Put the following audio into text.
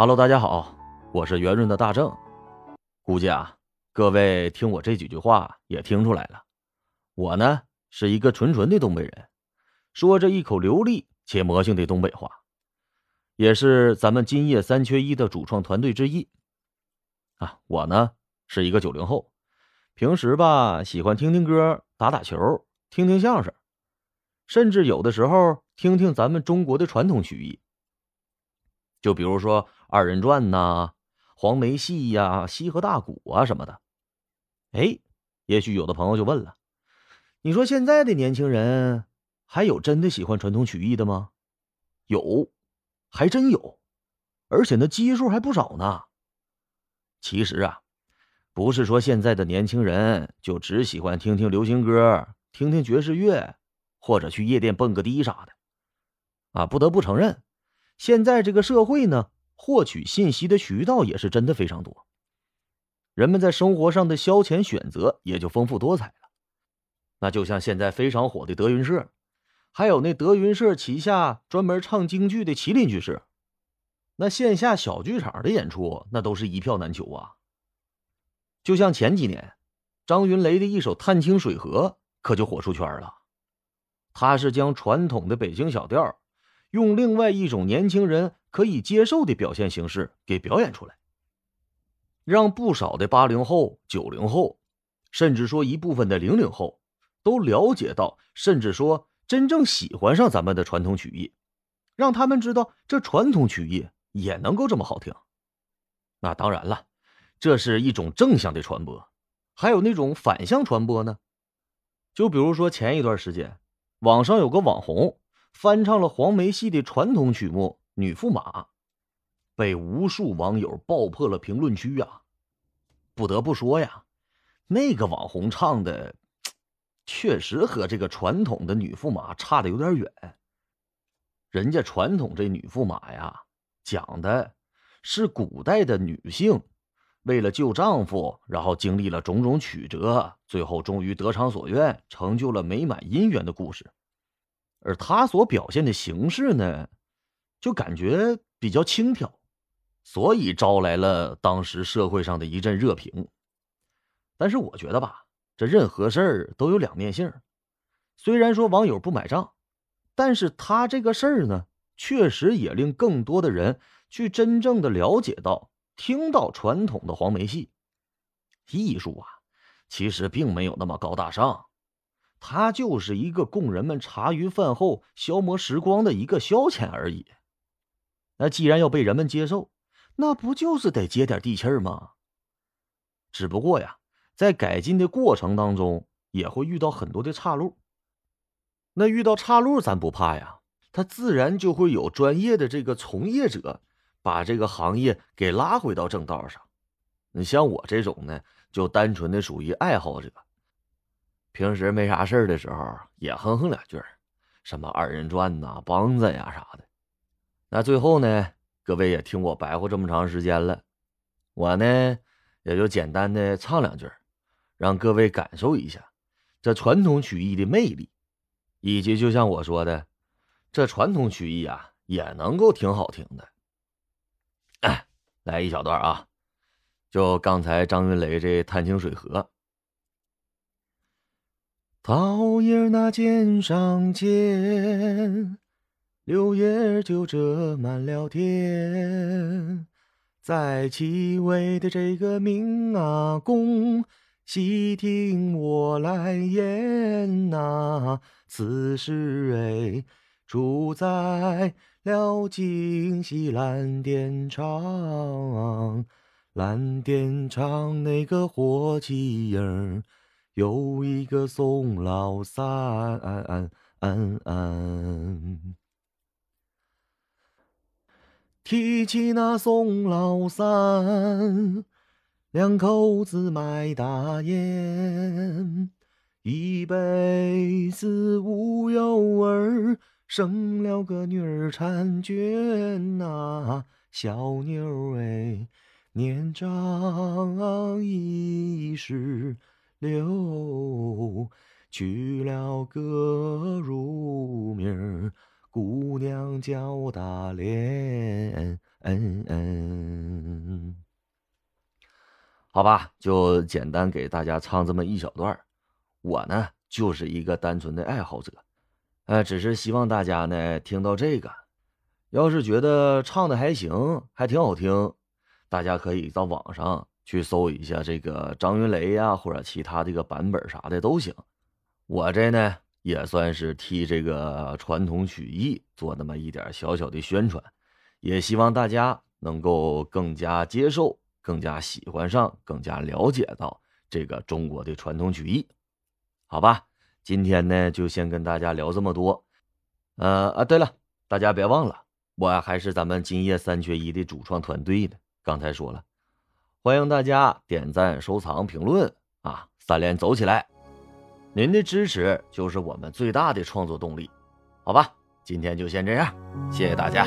Hello，大家好，我是圆润的大正。估计啊，各位听我这几句话也听出来了，我呢是一个纯纯的东北人，说着一口流利且魔性的东北话，也是咱们今夜三缺一的主创团队之一。啊，我呢是一个九零后，平时吧喜欢听听歌、打打球、听听相声，甚至有的时候听听咱们中国的传统曲艺，就比如说。二人转呐，黄梅戏呀，西河大鼓啊什么的。哎，也许有的朋友就问了：你说现在的年轻人还有真的喜欢传统曲艺的吗？有，还真有，而且那基数还不少呢。其实啊，不是说现在的年轻人就只喜欢听听流行歌、听听爵士乐，或者去夜店蹦个迪啥的。啊，不得不承认，现在这个社会呢。获取信息的渠道也是真的非常多，人们在生活上的消遣选择也就丰富多彩了。那就像现在非常火的德云社，还有那德云社旗下专门唱京剧的麒麟剧社，那线下小剧场的演出那都是一票难求啊。就像前几年，张云雷的一首《探清水河》可就火出圈了，他是将传统的北京小调。用另外一种年轻人可以接受的表现形式给表演出来，让不少的八零后、九零后，甚至说一部分的零零后，都了解到，甚至说真正喜欢上咱们的传统曲艺，让他们知道这传统曲艺也能够这么好听。那当然了，这是一种正向的传播，还有那种反向传播呢。就比如说前一段时间，网上有个网红。翻唱了黄梅戏的传统曲目《女驸马》，被无数网友爆破了评论区啊！不得不说呀，那个网红唱的，确实和这个传统的女驸马差的有点远。人家传统这女驸马呀，讲的是古代的女性为了救丈夫，然后经历了种种曲折，最后终于得偿所愿，成就了美满姻缘的故事。而他所表现的形式呢，就感觉比较轻佻，所以招来了当时社会上的一阵热评。但是我觉得吧，这任何事儿都有两面性。虽然说网友不买账，但是他这个事儿呢，确实也令更多的人去真正的了解到、听到传统的黄梅戏艺术啊，其实并没有那么高大上。它就是一个供人们茶余饭后消磨时光的一个消遣而已。那既然要被人们接受，那不就是得接点地气儿吗？只不过呀，在改进的过程当中，也会遇到很多的岔路。那遇到岔路，咱不怕呀，他自然就会有专业的这个从业者，把这个行业给拉回到正道上。你像我这种呢，就单纯的属于爱好者。平时没啥事的时候，也哼哼两句什么二人转呐、梆子呀啥的。那最后呢，各位也听我白话这么长时间了，我呢也就简单的唱两句让各位感受一下这传统曲艺的魅力，以及就像我说的，这传统曲艺啊也能够挺好听的。来一小段啊，就刚才张云雷这《探清水河》。桃叶儿那肩上尖，柳叶儿就遮满了天。在其位的这个明阿公，细听我来言呐。此事哎，住在了京西蓝靛厂，蓝靛厂那个火器营。有一个宋老三，提起那宋老三，两口子卖大烟，一辈子无有儿，生了个女儿婵娟呐，小妞儿哎，年长已是。留娶了个乳名儿姑娘叫大莲。嗯嗯。好吧，就简单给大家唱这么一小段我呢，就是一个单纯的爱好者，呃，只是希望大家呢听到这个，要是觉得唱的还行，还挺好听，大家可以到网上去搜一下这个张云雷呀，或者其他这个版本啥的都行。我这呢，也算是替这个传统曲艺做那么一点小小的宣传，也希望大家能够更加接受。更加喜欢上，更加了解到这个中国的传统曲艺，好吧？今天呢，就先跟大家聊这么多。呃啊，对了，大家别忘了，我还是咱们今夜三缺一的主创团队呢。刚才说了，欢迎大家点赞、收藏、评论啊！三连走起来！您的支持就是我们最大的创作动力，好吧？今天就先这样，谢谢大家。